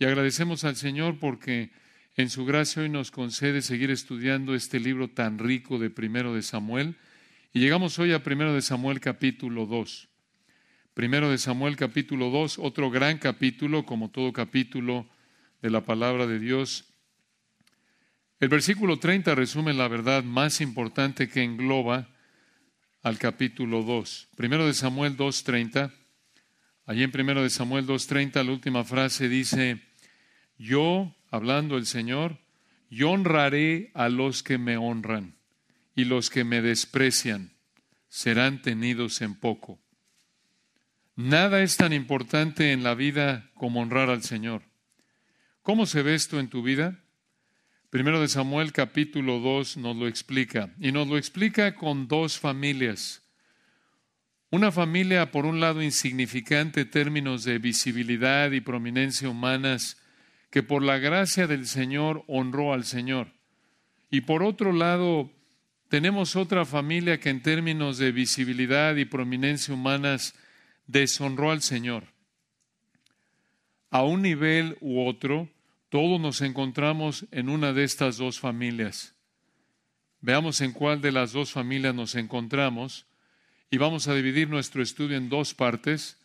Y agradecemos al Señor porque en su gracia hoy nos concede seguir estudiando este libro tan rico de Primero de Samuel. Y llegamos hoy a Primero de Samuel capítulo 2. Primero de Samuel capítulo 2, otro gran capítulo, como todo capítulo de la palabra de Dios. El versículo 30 resume la verdad más importante que engloba al capítulo 2. Primero de Samuel 2.30. Allí en primero de Samuel 2.30 la última frase dice, yo, hablando el Señor, yo honraré a los que me honran y los que me desprecian serán tenidos en poco. Nada es tan importante en la vida como honrar al Señor. ¿Cómo se ve esto en tu vida? Primero de Samuel capítulo 2 nos lo explica y nos lo explica con dos familias. Una familia, por un lado, insignificante en términos de visibilidad y prominencia humanas, que por la gracia del Señor honró al Señor. Y por otro lado, tenemos otra familia que en términos de visibilidad y prominencia humanas deshonró al Señor. A un nivel u otro, todos nos encontramos en una de estas dos familias. Veamos en cuál de las dos familias nos encontramos y vamos a dividir nuestro estudio en dos partes.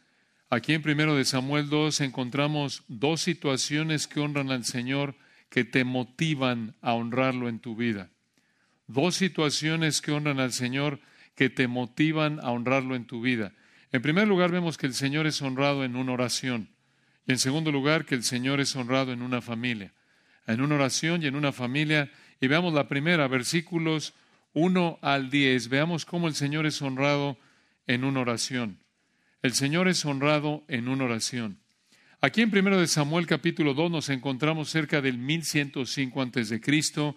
Aquí en primero de Samuel 2 encontramos dos situaciones que honran al Señor que te motivan a honrarlo en tu vida. Dos situaciones que honran al Señor que te motivan a honrarlo en tu vida. En primer lugar vemos que el Señor es honrado en una oración. Y en segundo lugar, que el Señor es honrado en una familia, en una oración y en una familia. Y veamos la primera, versículos 1 al 10. Veamos cómo el Señor es honrado en una oración. El Señor es honrado en una oración. Aquí en 1 de Samuel capítulo 2 nos encontramos cerca del 1105 antes de Cristo.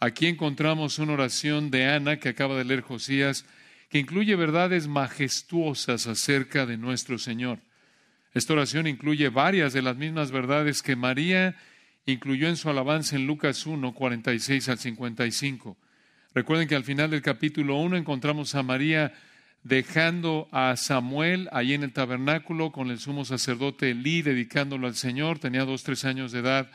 Aquí encontramos una oración de Ana que acaba de leer Josías, que incluye verdades majestuosas acerca de nuestro Señor. Esta oración incluye varias de las mismas verdades que María incluyó en su alabanza en Lucas 1, 46 al 55. Recuerden que al final del capítulo 1 encontramos a María dejando a Samuel ahí en el tabernáculo con el sumo sacerdote Elí, dedicándolo al Señor, tenía dos, tres años de edad.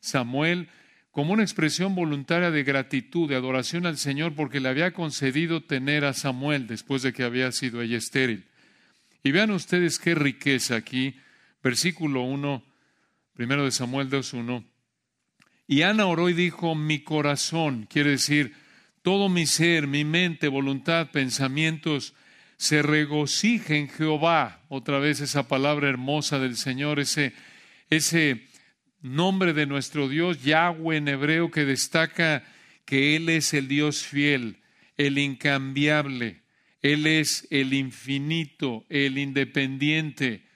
Samuel, como una expresión voluntaria de gratitud, de adoración al Señor, porque le había concedido tener a Samuel después de que había sido ella estéril. Y vean ustedes qué riqueza aquí, versículo 1, primero de Samuel 2.1. Y Ana oró y dijo, mi corazón, quiere decir, todo mi ser, mi mente, voluntad, pensamientos, se regocija en Jehová. Otra vez esa palabra hermosa del Señor, ese, ese nombre de nuestro Dios, Yahweh en hebreo, que destaca que Él es el Dios fiel, el incambiable, él es el infinito, el independiente.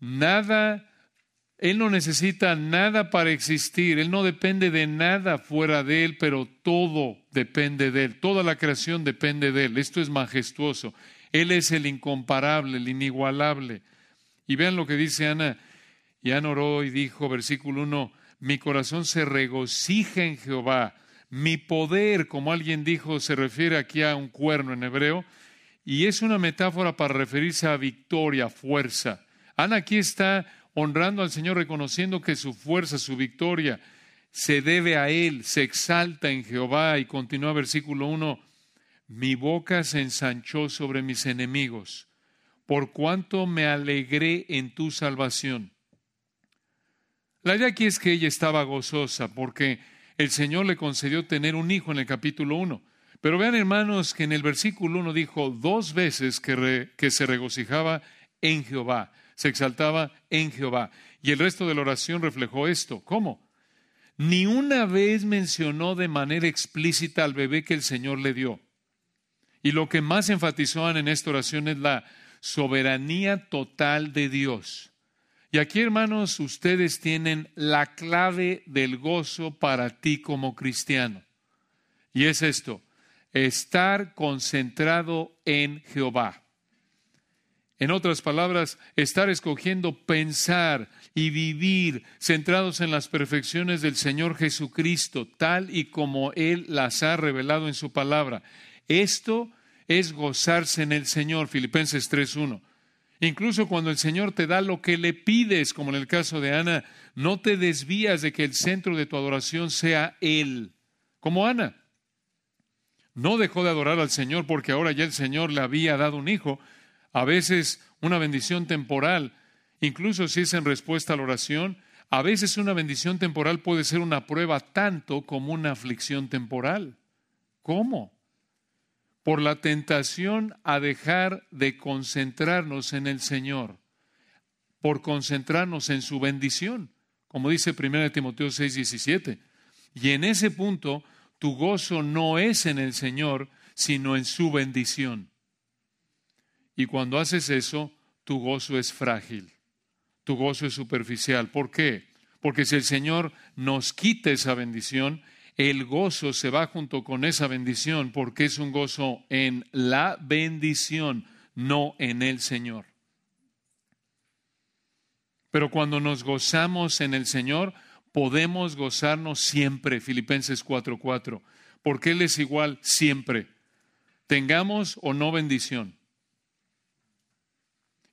Nada, Él no necesita nada para existir, Él no depende de nada fuera de Él, pero todo depende de Él, toda la creación depende de Él. Esto es majestuoso. Él es el incomparable, el inigualable. Y vean lo que dice Ana. Y Ana oró y dijo, versículo 1, mi corazón se regocija en Jehová. Mi poder, como alguien dijo, se refiere aquí a un cuerno en hebreo, y es una metáfora para referirse a victoria, fuerza. Ana aquí está honrando al Señor, reconociendo que su fuerza, su victoria, se debe a Él, se exalta en Jehová. Y continúa versículo 1, mi boca se ensanchó sobre mis enemigos, por cuanto me alegré en tu salvación. La idea aquí es que ella estaba gozosa porque el Señor le concedió tener un hijo en el capítulo 1. Pero vean, hermanos, que en el versículo 1 dijo dos veces que, que se regocijaba en Jehová, se exaltaba en Jehová. Y el resto de la oración reflejó esto. ¿Cómo? Ni una vez mencionó de manera explícita al bebé que el Señor le dio. Y lo que más enfatizó en esta oración es la soberanía total de Dios. Y aquí, hermanos, ustedes tienen la clave del gozo para ti como cristiano. Y es esto estar concentrado en Jehová. En otras palabras, estar escogiendo pensar y vivir centrados en las perfecciones del Señor Jesucristo, tal y como Él las ha revelado en su palabra. Esto es gozarse en el Señor, Filipenses 3.1. Incluso cuando el Señor te da lo que le pides, como en el caso de Ana, no te desvías de que el centro de tu adoración sea Él, como Ana. No dejó de adorar al Señor porque ahora ya el Señor le había dado un hijo, a veces una bendición temporal, incluso si es en respuesta a la oración, a veces una bendición temporal puede ser una prueba tanto como una aflicción temporal. ¿Cómo? Por la tentación a dejar de concentrarnos en el Señor, por concentrarnos en su bendición, como dice 1 Timoteo 6, 17. Y en ese punto, tu gozo no es en el Señor, sino en su bendición. Y cuando haces eso, tu gozo es frágil, tu gozo es superficial. ¿Por qué? Porque si el Señor nos quita esa bendición, el gozo se va junto con esa bendición porque es un gozo en la bendición, no en el Señor. Pero cuando nos gozamos en el Señor, podemos gozarnos siempre, Filipenses 4:4, porque Él es igual siempre, tengamos o no bendición.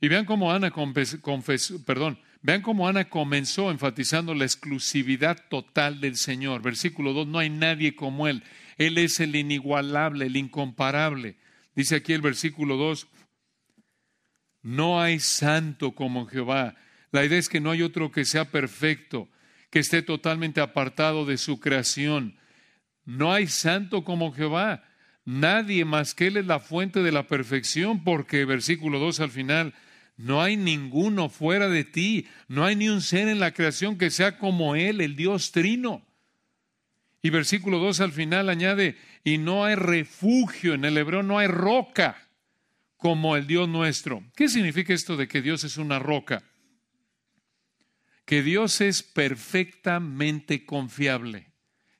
Y vean cómo Ana confesó, perdón, Vean cómo Ana comenzó enfatizando la exclusividad total del Señor. Versículo 2, no hay nadie como Él. Él es el inigualable, el incomparable. Dice aquí el versículo 2, no hay santo como Jehová. La idea es que no hay otro que sea perfecto, que esté totalmente apartado de su creación. No hay santo como Jehová. Nadie más que Él es la fuente de la perfección, porque versículo 2 al final, no hay ninguno fuera de ti, no hay ni un ser en la creación que sea como Él, el Dios trino. Y versículo 2 al final añade, y no hay refugio, en el hebreo no hay roca como el Dios nuestro. ¿Qué significa esto de que Dios es una roca? Que Dios es perfectamente confiable,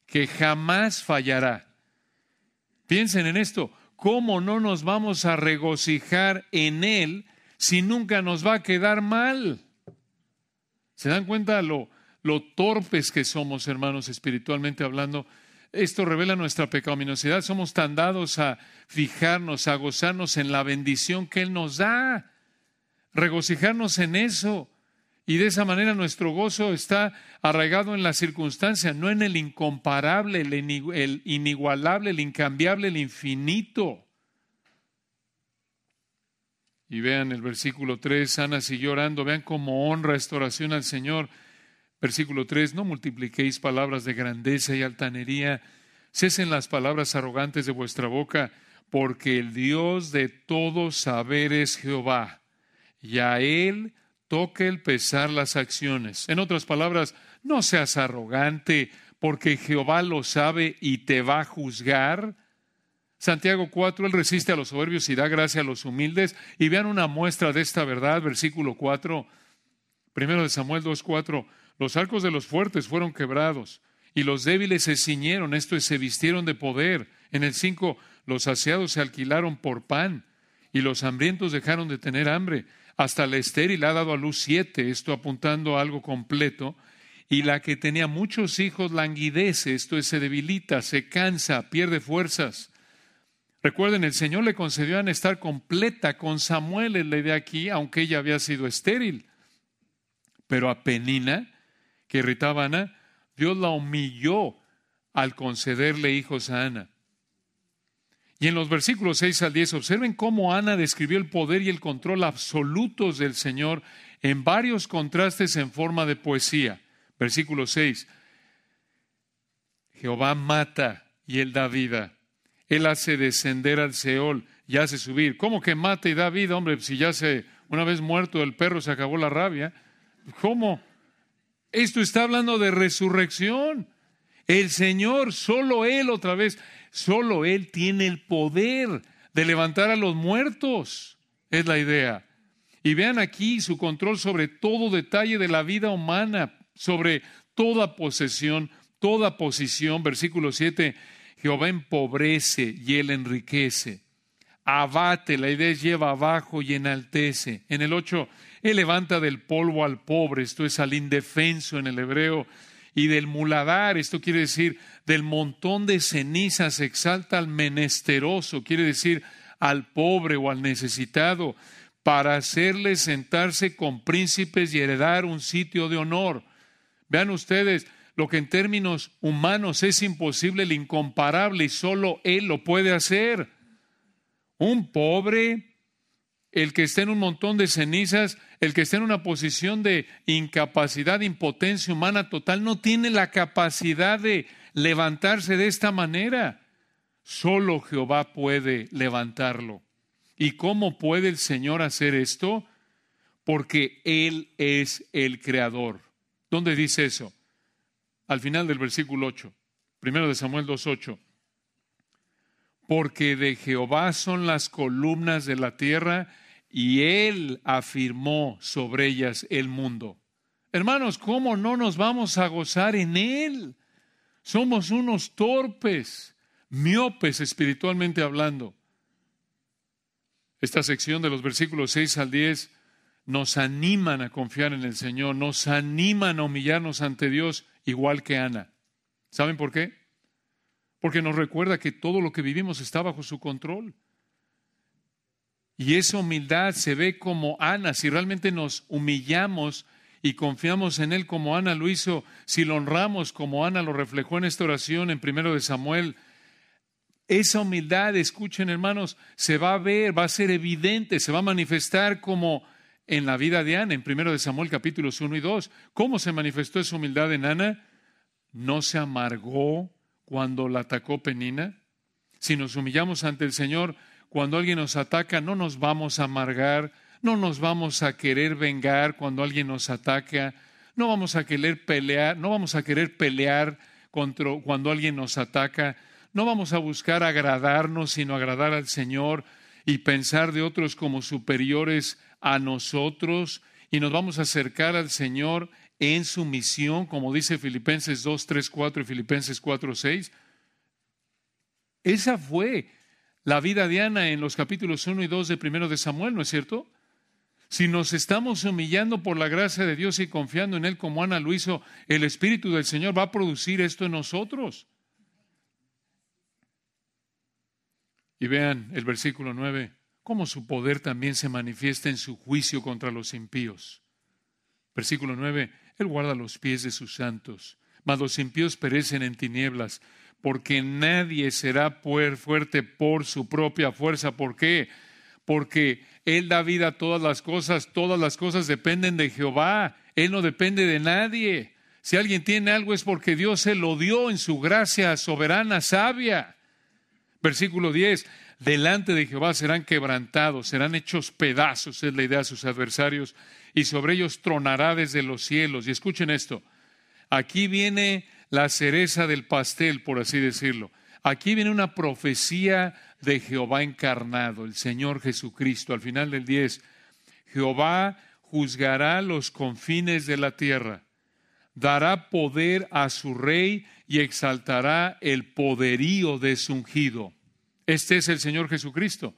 que jamás fallará. Piensen en esto, ¿cómo no nos vamos a regocijar en Él si nunca nos va a quedar mal? ¿Se dan cuenta lo, lo torpes que somos, hermanos, espiritualmente hablando? Esto revela nuestra pecaminosidad. Somos tan dados a fijarnos, a gozarnos en la bendición que Él nos da, regocijarnos en eso. Y de esa manera nuestro gozo está arraigado en la circunstancia, no en el incomparable, el inigualable, el incambiable, el infinito. Y vean el versículo 3, Ana siguió orando, vean cómo honra esta oración al Señor. Versículo 3, no multipliquéis palabras de grandeza y altanería, cesen las palabras arrogantes de vuestra boca, porque el Dios de todo saber es Jehová, y a Él toque el pesar las acciones. En otras palabras, no seas arrogante, porque Jehová lo sabe y te va a juzgar. Santiago 4, Él resiste a los soberbios y da gracia a los humildes. Y vean una muestra de esta verdad, versículo 4, primero de Samuel 2, 4. Los arcos de los fuertes fueron quebrados y los débiles se ciñeron, esto es, se vistieron de poder. En el 5, los saciados se alquilaron por pan y los hambrientos dejaron de tener hambre. Hasta la estéril ha dado a luz siete, esto apuntando a algo completo. Y la que tenía muchos hijos languidece, esto es, se debilita, se cansa, pierde fuerzas. Recuerden, el Señor le concedió a estar completa con Samuel, en la idea aquí, aunque ella había sido estéril. Pero a Penina, que irritaba a Ana, Dios la humilló al concederle hijos a Ana. Y en los versículos 6 al 10, observen cómo Ana describió el poder y el control absolutos del Señor en varios contrastes en forma de poesía. Versículo 6. Jehová mata y él da vida. Él hace descender al Seol y hace subir. ¿Cómo que mata y da vida, hombre? Si ya se, una vez muerto el perro se acabó la rabia. ¿Cómo? Esto está hablando de resurrección. El Señor, solo Él otra vez, solo Él tiene el poder de levantar a los muertos. Es la idea. Y vean aquí su control sobre todo detalle de la vida humana, sobre toda posesión, toda posición. Versículo 7 Jehová empobrece y él enriquece. Abate, la idea es lleva abajo y enaltece. En el 8, él levanta del polvo al pobre, esto es al indefenso en el hebreo, y del muladar, esto quiere decir del montón de cenizas, exalta al menesteroso, quiere decir al pobre o al necesitado. para hacerle sentarse con príncipes y heredar un sitio de honor. Vean ustedes, lo que en términos humanos es imposible, el incomparable, y solo Él lo puede hacer. Un pobre, el que esté en un montón de cenizas, el que esté en una posición de incapacidad, impotencia humana total, no tiene la capacidad de levantarse de esta manera. Solo Jehová puede levantarlo. ¿Y cómo puede el Señor hacer esto? Porque Él es el creador. ¿Dónde dice eso? Al final del versículo 8, primero de Samuel 2.8. Porque de Jehová son las columnas de la tierra y Él afirmó sobre ellas el mundo. Hermanos, ¿cómo no nos vamos a gozar en Él? Somos unos torpes, miopes espiritualmente hablando. Esta sección de los versículos 6 al 10 nos animan a confiar en el Señor, nos animan a humillarnos ante Dios igual que Ana. ¿Saben por qué? Porque nos recuerda que todo lo que vivimos está bajo su control. Y esa humildad se ve como Ana, si realmente nos humillamos y confiamos en Él como Ana lo hizo, si lo honramos como Ana lo reflejó en esta oración en primero de Samuel, esa humildad, escuchen hermanos, se va a ver, va a ser evidente, se va a manifestar como en la vida de Ana, en primero de Samuel capítulos 1 y 2. ¿Cómo se manifestó esa humildad en Ana? No se amargó cuando la atacó Penina. Si nos humillamos ante el Señor, cuando alguien nos ataca, no nos vamos a amargar, no nos vamos a querer vengar cuando alguien nos ataca, no vamos a querer pelear, no vamos a querer pelear contra, cuando alguien nos ataca, no vamos a buscar agradarnos, sino agradar al Señor y pensar de otros como superiores a nosotros y nos vamos a acercar al Señor en su misión, como dice Filipenses 2, 3, 4 y Filipenses 4, 6. Esa fue la vida de Ana en los capítulos 1 y 2 de primero de Samuel, ¿no es cierto? Si nos estamos humillando por la gracia de Dios y confiando en Él como Ana lo hizo, el Espíritu del Señor va a producir esto en nosotros. Y vean el versículo 9, cómo su poder también se manifiesta en su juicio contra los impíos. Versículo 9, Él guarda los pies de sus santos, mas los impíos perecen en tinieblas, porque nadie será fuerte por su propia fuerza. ¿Por qué? Porque Él da vida a todas las cosas, todas las cosas dependen de Jehová, Él no depende de nadie. Si alguien tiene algo es porque Dios se lo dio en su gracia soberana, sabia. Versículo 10, delante de Jehová serán quebrantados, serán hechos pedazos, es la idea de sus adversarios, y sobre ellos tronará desde los cielos. Y escuchen esto, aquí viene la cereza del pastel, por así decirlo. Aquí viene una profecía de Jehová encarnado, el Señor Jesucristo. Al final del 10, Jehová juzgará los confines de la tierra, dará poder a su rey y exaltará el poderío de su ungido. Este es el Señor Jesucristo.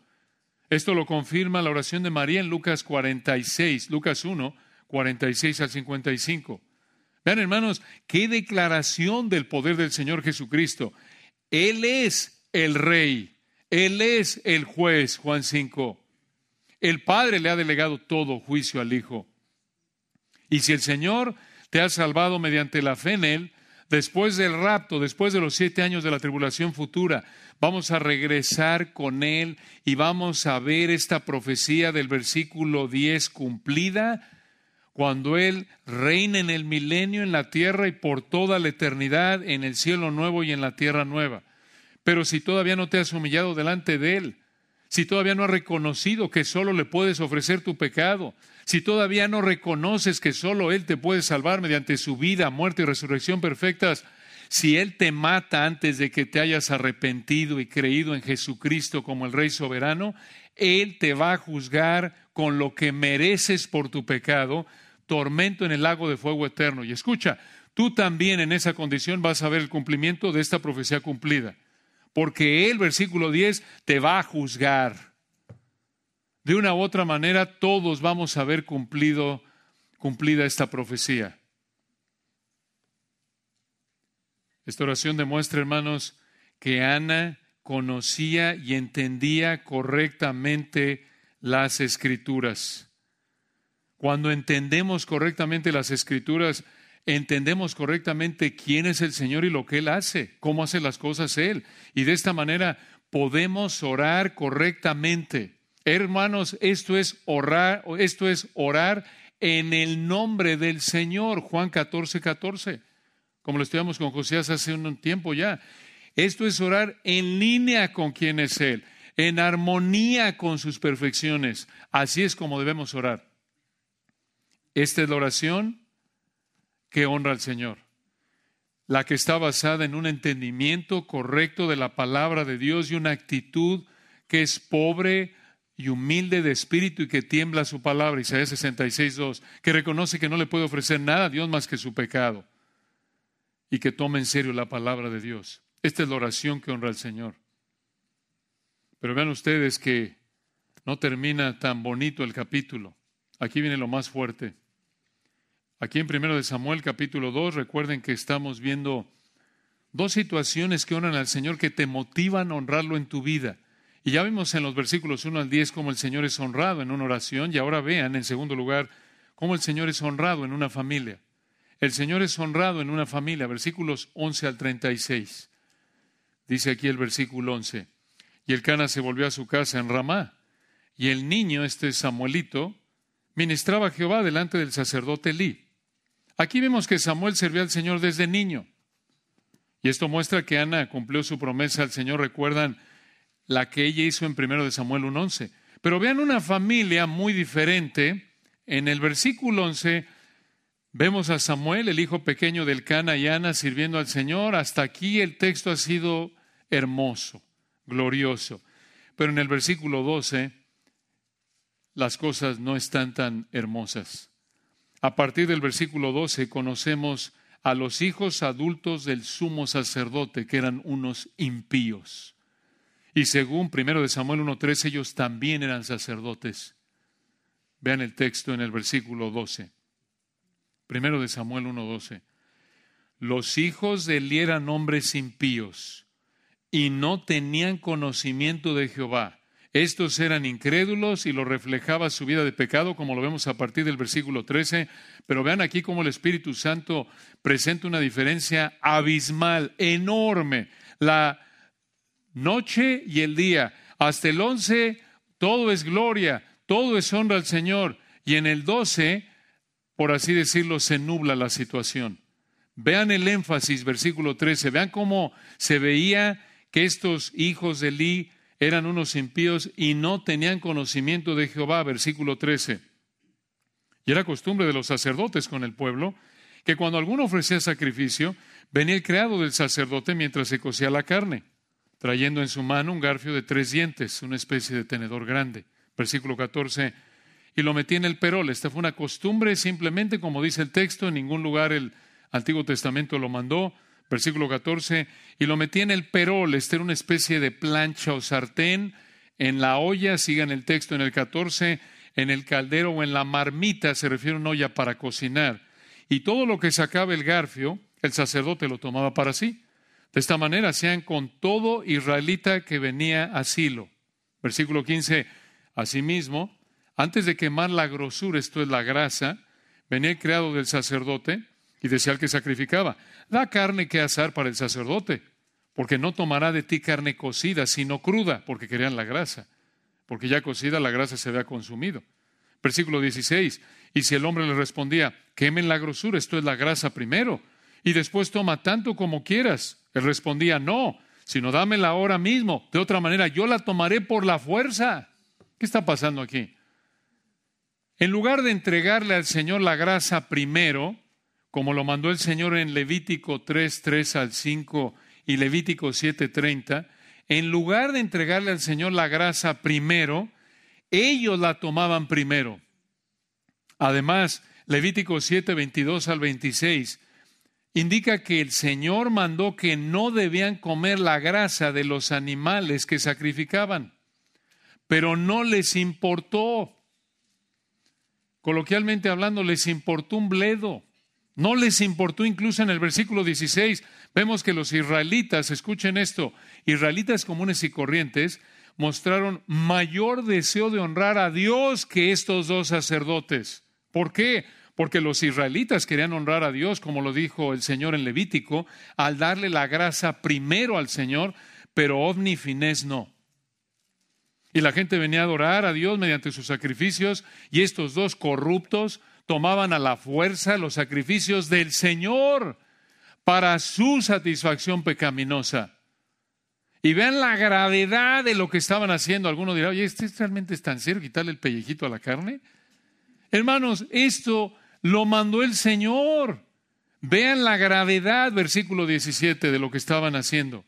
Esto lo confirma la oración de María en Lucas 46, Lucas 1, 46 al 55. Vean, hermanos, qué declaración del poder del Señor Jesucristo. Él es el rey, Él es el juez, Juan 5. El Padre le ha delegado todo juicio al Hijo. Y si el Señor te ha salvado mediante la fe en Él, después del rapto, después de los siete años de la tribulación futura, vamos a regresar con Él y vamos a ver esta profecía del versículo 10 cumplida cuando Él reina en el milenio en la tierra y por toda la eternidad en el cielo nuevo y en la tierra nueva. Pero si todavía no te has humillado delante de Él, si todavía no has reconocido que solo le puedes ofrecer tu pecado, si todavía no reconoces que solo Él te puede salvar mediante su vida, muerte y resurrección perfectas, si Él te mata antes de que te hayas arrepentido y creído en Jesucristo como el Rey soberano, Él te va a juzgar con lo que mereces por tu pecado, tormento en el lago de fuego eterno. Y escucha, tú también en esa condición vas a ver el cumplimiento de esta profecía cumplida, porque el versículo 10, te va a juzgar. De una u otra manera, todos vamos a ver cumplido, cumplida esta profecía. Esta oración demuestra, hermanos, que Ana conocía y entendía correctamente las escrituras. Cuando entendemos correctamente las escrituras, entendemos correctamente quién es el Señor y lo que Él hace, cómo hace las cosas Él. Y de esta manera podemos orar correctamente. Hermanos, esto es orar, esto es orar en el nombre del Señor. Juan 14, 14. Como lo estudiamos con Josías hace un tiempo ya. Esto es orar en línea con quien es Él, en armonía con sus perfecciones. Así es como debemos orar. Esta es la oración que honra al Señor, la que está basada en un entendimiento correcto de la palabra de Dios y una actitud que es pobre y humilde de espíritu y que tiembla su palabra, Isaías 66, 2, que reconoce que no le puede ofrecer nada a Dios más que su pecado y que tome en serio la palabra de Dios. Esta es la oración que honra al Señor. Pero vean ustedes que no termina tan bonito el capítulo. Aquí viene lo más fuerte. Aquí en 1 de Samuel capítulo 2, recuerden que estamos viendo dos situaciones que honran al Señor que te motivan a honrarlo en tu vida. Y ya vimos en los versículos 1 al 10 cómo el Señor es honrado en una oración y ahora vean en segundo lugar cómo el Señor es honrado en una familia. El Señor es honrado en una familia, versículos 11 al 36. Dice aquí el versículo 11. Y el Cana se volvió a su casa en Ramá. Y el niño, este Samuelito, ministraba a Jehová delante del sacerdote Elí. Aquí vemos que Samuel sirvió al Señor desde niño. Y esto muestra que Ana cumplió su promesa al Señor. Recuerdan la que ella hizo en 1 de Samuel 1.11. Pero vean una familia muy diferente. En el versículo 11 vemos a Samuel, el hijo pequeño del Cana y Ana, sirviendo al Señor. Hasta aquí el texto ha sido hermoso, glorioso. Pero en el versículo 12 las cosas no están tan hermosas. A partir del versículo 12 conocemos a los hijos adultos del sumo sacerdote, que eran unos impíos. Y según 1 de Samuel 1.13, ellos también eran sacerdotes. Vean el texto en el versículo 12. Primero de Samuel 1.12. Los hijos de Eli eran hombres impíos y no tenían conocimiento de Jehová estos eran incrédulos y lo reflejaba su vida de pecado, como lo vemos a partir del versículo 13. Pero vean aquí cómo el Espíritu Santo presenta una diferencia abismal, enorme. La noche y el día. Hasta el 11 todo es gloria, todo es honra al Señor. Y en el 12, por así decirlo, se nubla la situación. Vean el énfasis, versículo 13. Vean cómo se veía que estos hijos de Eli eran unos impíos y no tenían conocimiento de Jehová, versículo 13. Y era costumbre de los sacerdotes con el pueblo que cuando alguno ofrecía sacrificio, venía el criado del sacerdote mientras se cocía la carne, trayendo en su mano un garfio de tres dientes, una especie de tenedor grande. Versículo 14. Y lo metía en el perol. Esta fue una costumbre, simplemente como dice el texto, en ningún lugar el Antiguo Testamento lo mandó versículo 14, y lo metía en el perol, este era una especie de plancha o sartén, en la olla, sigan el texto en el 14, en el caldero o en la marmita, se refiere a una olla para cocinar. Y todo lo que sacaba el garfio, el sacerdote lo tomaba para sí. De esta manera hacían con todo israelita que venía a Silo. Versículo 15, asimismo, antes de quemar la grosura, esto es la grasa, venía el criado del sacerdote y decía al que sacrificaba, da carne que asar para el sacerdote, porque no tomará de ti carne cocida, sino cruda, porque querían la grasa, porque ya cocida la grasa se había consumido. Versículo 16, y si el hombre le respondía, quemen la grosura, esto es la grasa primero, y después toma tanto como quieras, él respondía, no, sino dámela ahora mismo, de otra manera yo la tomaré por la fuerza. ¿Qué está pasando aquí? En lugar de entregarle al Señor la grasa primero, como lo mandó el Señor en Levítico 3, 3 al 5 y Levítico 7, 30, en lugar de entregarle al Señor la grasa primero, ellos la tomaban primero. Además, Levítico 7, 22 al 26 indica que el Señor mandó que no debían comer la grasa de los animales que sacrificaban, pero no les importó. Coloquialmente hablando, les importó un bledo. No les importó incluso en el versículo 16. Vemos que los israelitas, escuchen esto, israelitas comunes y corrientes, mostraron mayor deseo de honrar a Dios que estos dos sacerdotes. ¿Por qué? Porque los israelitas querían honrar a Dios, como lo dijo el Señor en Levítico, al darle la grasa primero al Señor, pero Ovni Finés no. Y la gente venía a adorar a Dios mediante sus sacrificios, y estos dos corruptos tomaban a la fuerza los sacrificios del Señor para su satisfacción pecaminosa. Y vean la gravedad de lo que estaban haciendo. Algunos dirán, oye, ¿este realmente es tan serio quitarle el pellejito a la carne? Hermanos, esto lo mandó el Señor. Vean la gravedad, versículo 17, de lo que estaban haciendo.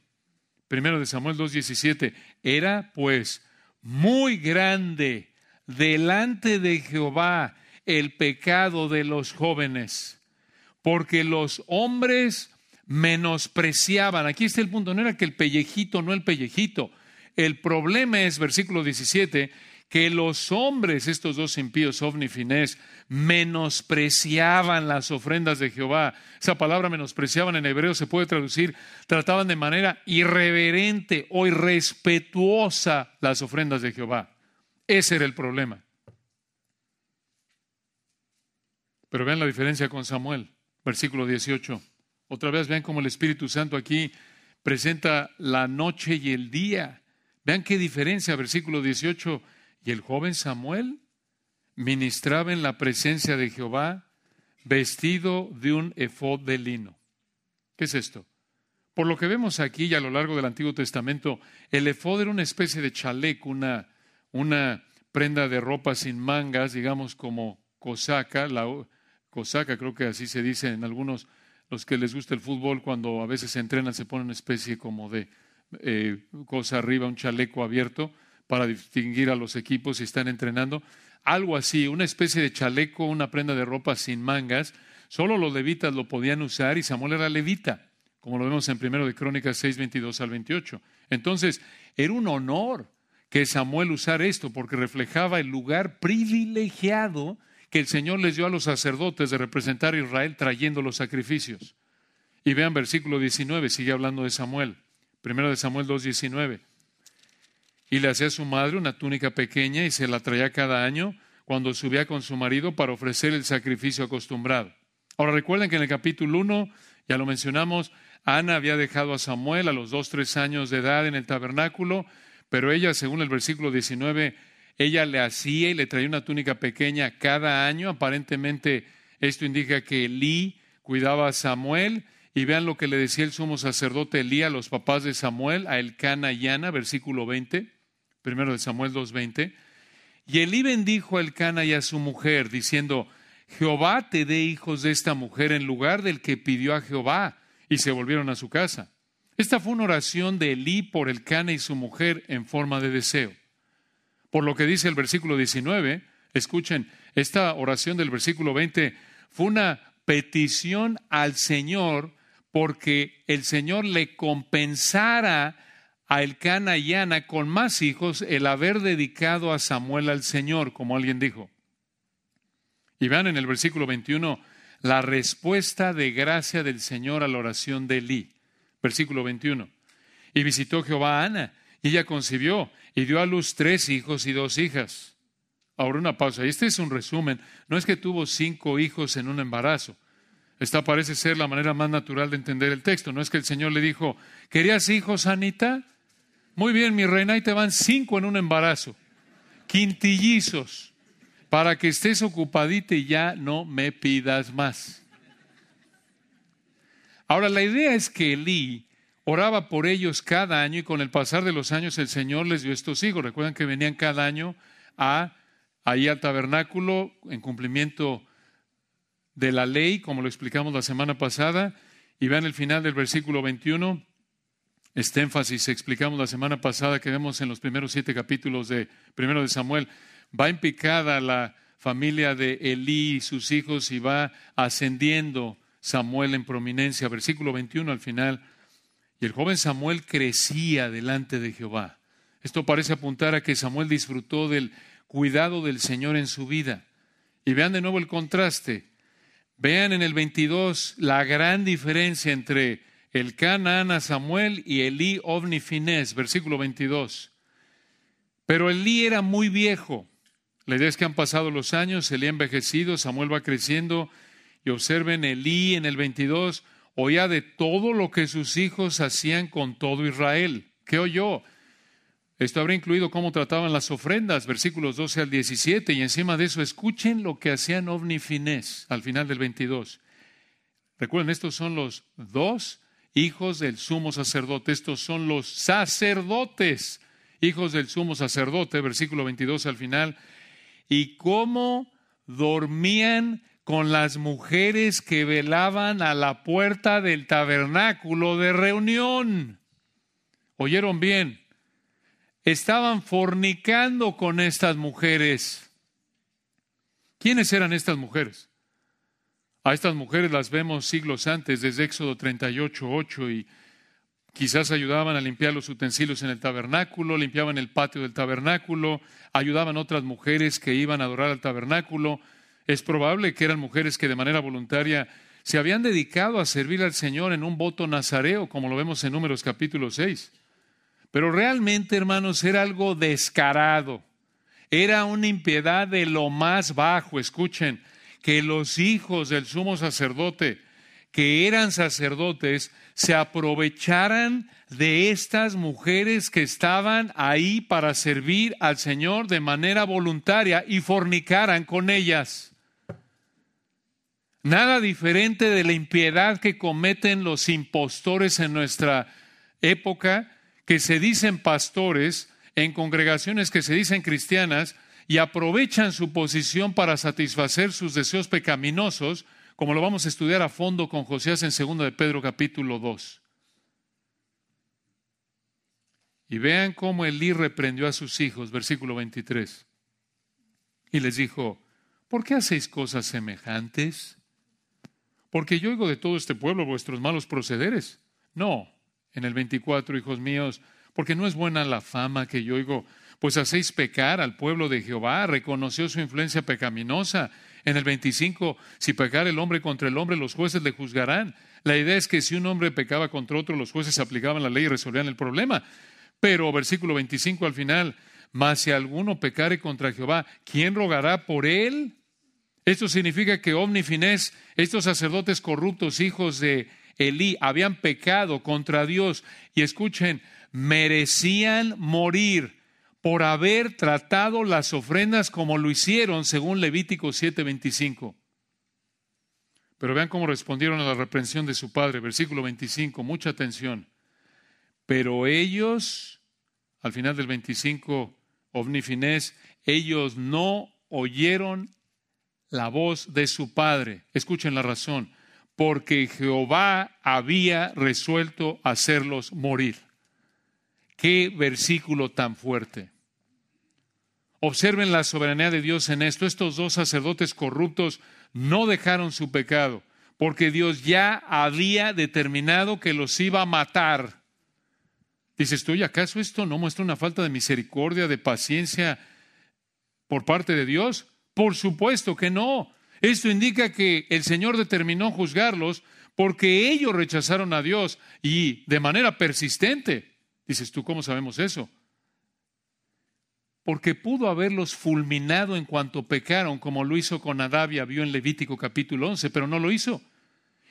Primero de Samuel 2.17. Era pues muy grande delante de Jehová el pecado de los jóvenes, porque los hombres menospreciaban. Aquí está el punto, no era que el pellejito, no el pellejito. El problema es, versículo 17, que los hombres, estos dos impíos, Ovni y Finés, menospreciaban las ofrendas de Jehová. Esa palabra menospreciaban en hebreo se puede traducir, trataban de manera irreverente o irrespetuosa las ofrendas de Jehová. Ese era el problema. Pero vean la diferencia con Samuel, versículo 18. Otra vez vean cómo el Espíritu Santo aquí presenta la noche y el día. Vean qué diferencia, versículo 18. Y el joven Samuel ministraba en la presencia de Jehová vestido de un efod de lino. ¿Qué es esto? Por lo que vemos aquí y a lo largo del Antiguo Testamento, el efod era una especie de chaleco, una, una prenda de ropa sin mangas, digamos como cosaca, la cosaca creo que así se dice en algunos los que les gusta el fútbol, cuando a veces se entrenan, se ponen una especie como de eh, cosa arriba, un chaleco abierto para distinguir a los equipos si están entrenando. Algo así, una especie de chaleco, una prenda de ropa sin mangas. Solo los levitas lo podían usar y Samuel era levita, como lo vemos en primero de Crónicas 6, 22 al 28. Entonces, era un honor que Samuel usara esto porque reflejaba el lugar privilegiado que el Señor les dio a los sacerdotes de representar a Israel trayendo los sacrificios. Y vean versículo 19, sigue hablando de Samuel. Primero de Samuel 2.19. Y le hacía a su madre una túnica pequeña y se la traía cada año cuando subía con su marido para ofrecer el sacrificio acostumbrado. Ahora recuerden que en el capítulo 1, ya lo mencionamos, Ana había dejado a Samuel a los dos, tres años de edad en el tabernáculo, pero ella, según el versículo 19, ella le hacía y le traía una túnica pequeña cada año. Aparentemente esto indica que Elí cuidaba a Samuel. Y vean lo que le decía el sumo sacerdote Elí a los papás de Samuel, a Elcana y Ana, versículo 20, primero de Samuel 2.20. Y Elí bendijo a Elcana y a su mujer, diciendo, Jehová te dé hijos de esta mujer en lugar del que pidió a Jehová. Y se volvieron a su casa. Esta fue una oración de Elí por Elcana y su mujer en forma de deseo. Por lo que dice el versículo 19, escuchen, esta oración del versículo 20 fue una petición al Señor porque el Señor le compensara a Elcana y Ana con más hijos el haber dedicado a Samuel al Señor, como alguien dijo. Y vean en el versículo 21 la respuesta de gracia del Señor a la oración de Elí. Versículo 21. Y visitó Jehová a Ana, y ella concibió, y dio a luz tres hijos y dos hijas. Ahora una pausa. Este es un resumen. No es que tuvo cinco hijos en un embarazo. Esta parece ser la manera más natural de entender el texto. No es que el Señor le dijo, ¿querías hijos, Anita? Muy bien, mi reina, y te van cinco en un embarazo. Quintillizos. Para que estés ocupadita y ya no me pidas más. Ahora, la idea es que Elí oraba por ellos cada año y con el pasar de los años el Señor les dio estos hijos. Recuerdan que venían cada año a, ahí al tabernáculo en cumplimiento de la ley, como lo explicamos la semana pasada. Y vean el final del versículo 21, este énfasis explicamos la semana pasada que vemos en los primeros siete capítulos de primero de Samuel. Va en picada la familia de Elí y sus hijos y va ascendiendo Samuel en prominencia. Versículo 21 al final y el joven Samuel crecía delante de Jehová. Esto parece apuntar a que Samuel disfrutó del cuidado del Señor en su vida. Y vean de nuevo el contraste. Vean en el 22 la gran diferencia entre el Canaán a Samuel y Elí Ovni Finés, versículo 22. Pero Elí era muy viejo. La idea es que han pasado los años, Elí ha envejecido, Samuel va creciendo y observen, Elí en el 22 oía de todo lo que sus hijos hacían con todo Israel. ¿Qué oyó? Esto habría incluido cómo trataban las ofrendas, versículos 12 al 17, y encima de eso escuchen lo que hacían Ovni Finés al final del 22. Recuerden, estos son los dos hijos del sumo sacerdote, estos son los sacerdotes, hijos del sumo sacerdote, versículo 22 al final, y cómo dormían con las mujeres que velaban a la puerta del tabernáculo de reunión. ¿Oyeron bien? Estaban fornicando con estas mujeres. ¿Quiénes eran estas mujeres? A estas mujeres las vemos siglos antes, desde Éxodo 38, 8, y quizás ayudaban a limpiar los utensilios en el tabernáculo, limpiaban el patio del tabernáculo, ayudaban otras mujeres que iban a adorar al tabernáculo. Es probable que eran mujeres que de manera voluntaria se habían dedicado a servir al Señor en un voto nazareo, como lo vemos en Números capítulo 6. Pero realmente, hermanos, era algo descarado. Era una impiedad de lo más bajo. Escuchen, que los hijos del sumo sacerdote, que eran sacerdotes, se aprovecharan de estas mujeres que estaban ahí para servir al Señor de manera voluntaria y fornicaran con ellas. Nada diferente de la impiedad que cometen los impostores en nuestra época, que se dicen pastores en congregaciones que se dicen cristianas, y aprovechan su posición para satisfacer sus deseos pecaminosos, como lo vamos a estudiar a fondo con Josías en 2 de Pedro capítulo 2. Y vean cómo Elí reprendió a sus hijos, versículo 23. Y les dijo, ¿por qué hacéis cosas semejantes? Porque yo oigo de todo este pueblo vuestros malos procederes. No, en el 24, hijos míos, porque no es buena la fama que yo oigo pues hacéis pecar al pueblo de Jehová, reconoció su influencia pecaminosa. En el 25, si pecar el hombre contra el hombre, los jueces le juzgarán. La idea es que si un hombre pecaba contra otro, los jueces aplicaban la ley y resolvían el problema. Pero versículo 25 al final, mas si alguno pecare contra Jehová, ¿quién rogará por él? Esto significa que Omnifines, estos sacerdotes corruptos, hijos de Elí, habían pecado contra Dios y escuchen, merecían morir por haber tratado las ofrendas como lo hicieron según Levítico 7:25. Pero vean cómo respondieron a la reprensión de su padre, versículo 25, mucha atención. Pero ellos, al final del 25, Ovnifinés, ellos no oyeron la voz de su padre. Escuchen la razón, porque Jehová había resuelto hacerlos morir. Qué versículo tan fuerte. Observen la soberanía de Dios en esto. Estos dos sacerdotes corruptos no dejaron su pecado, porque Dios ya había determinado que los iba a matar. Dices tú, ¿y acaso esto no muestra una falta de misericordia, de paciencia por parte de Dios? Por supuesto que no. Esto indica que el Señor determinó juzgarlos porque ellos rechazaron a Dios y de manera persistente. Dices tú, ¿cómo sabemos eso? Porque pudo haberlos fulminado en cuanto pecaron, como lo hizo con Adab vio en Levítico capítulo 11, pero no lo hizo.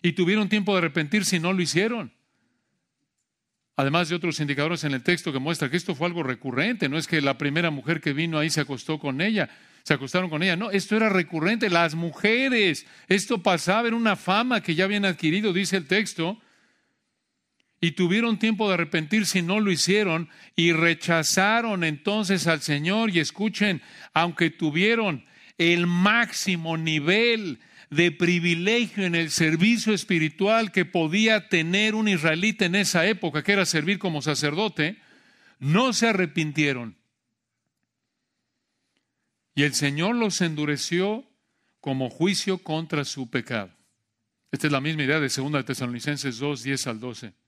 Y tuvieron tiempo de arrepentirse y no lo hicieron. Además de otros indicadores en el texto que muestra que esto fue algo recurrente, no es que la primera mujer que vino ahí se acostó con ella, se acostaron con ella, no, esto era recurrente, las mujeres, esto pasaba, era una fama que ya habían adquirido, dice el texto, y tuvieron tiempo de arrepentirse y no lo hicieron y rechazaron entonces al Señor y escuchen, aunque tuvieron el máximo nivel de privilegio en el servicio espiritual que podía tener un israelita en esa época, que era servir como sacerdote, no se arrepintieron. Y el Señor los endureció como juicio contra su pecado. Esta es la misma idea de 2 Tesalonicenses 2, 10 al 12.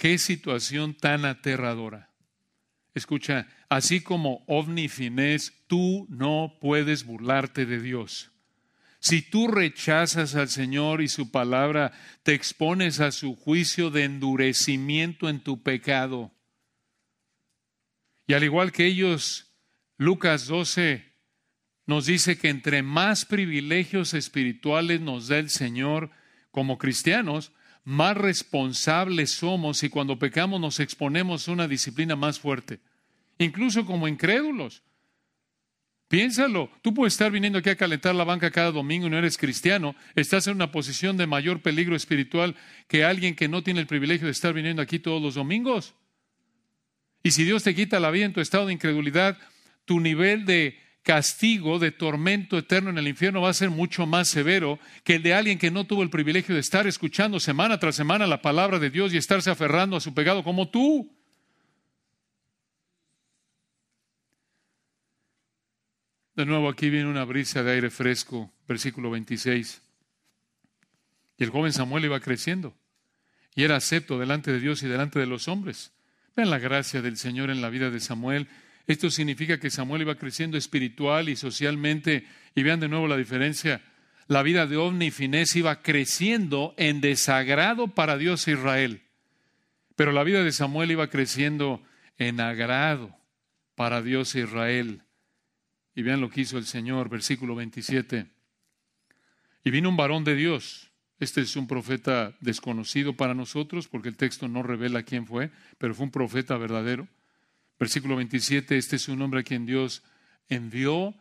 Qué situación tan aterradora. Escucha, así como ovni finés, tú no puedes burlarte de Dios. Si tú rechazas al Señor y su palabra, te expones a su juicio de endurecimiento en tu pecado. Y al igual que ellos, Lucas 12 nos dice que entre más privilegios espirituales nos da el Señor como cristianos, más responsables somos y cuando pecamos nos exponemos a una disciplina más fuerte, incluso como incrédulos. Piénsalo, tú puedes estar viniendo aquí a calentar la banca cada domingo y no eres cristiano, estás en una posición de mayor peligro espiritual que alguien que no tiene el privilegio de estar viniendo aquí todos los domingos. Y si Dios te quita la vida en tu estado de incredulidad, tu nivel de castigo de tormento eterno en el infierno va a ser mucho más severo que el de alguien que no tuvo el privilegio de estar escuchando semana tras semana la palabra de Dios y estarse aferrando a su pecado como tú. De nuevo aquí viene una brisa de aire fresco, versículo 26. Y el joven Samuel iba creciendo y era acepto delante de Dios y delante de los hombres. Vean la gracia del Señor en la vida de Samuel esto significa que Samuel iba creciendo espiritual y socialmente. Y vean de nuevo la diferencia. La vida de Ovni y Finés iba creciendo en desagrado para Dios Israel. Pero la vida de Samuel iba creciendo en agrado para Dios Israel. Y vean lo que hizo el Señor, versículo 27. Y vino un varón de Dios. Este es un profeta desconocido para nosotros porque el texto no revela quién fue, pero fue un profeta verdadero Versículo 27, este es un hombre a quien Dios envió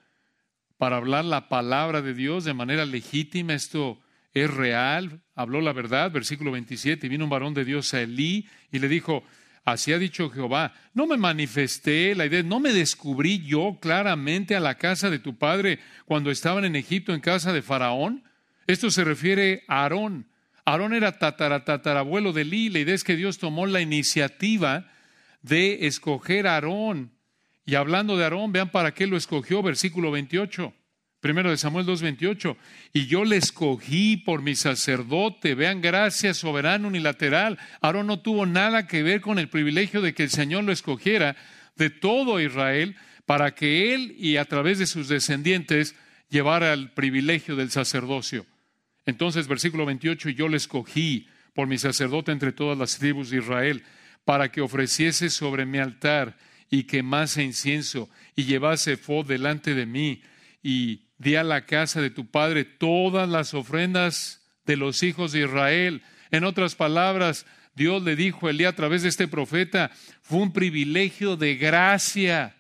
para hablar la palabra de Dios de manera legítima. Esto es real, habló la verdad. Versículo 27, y vino un varón de Dios a Elí y le dijo, así ha dicho Jehová, no me manifesté, la idea, no me descubrí yo claramente a la casa de tu padre cuando estaban en Egipto en casa de Faraón. Esto se refiere a Aarón. Aarón era tataratatarabuelo de Elí. La idea es que Dios tomó la iniciativa de escoger a Aarón. Y hablando de Aarón, vean para qué lo escogió, versículo 28. Primero de Samuel 2.28. Y yo le escogí por mi sacerdote. Vean, gracia soberano unilateral. Aarón no tuvo nada que ver con el privilegio de que el Señor lo escogiera de todo Israel para que él y a través de sus descendientes llevara el privilegio del sacerdocio. Entonces, versículo 28, y yo le escogí por mi sacerdote entre todas las tribus de Israel para que ofreciese sobre mi altar y quemase incienso y llevase fod delante de mí y di a la casa de tu padre todas las ofrendas de los hijos de Israel. En otras palabras, Dios le dijo a Elías a través de este profeta, fue un privilegio de gracia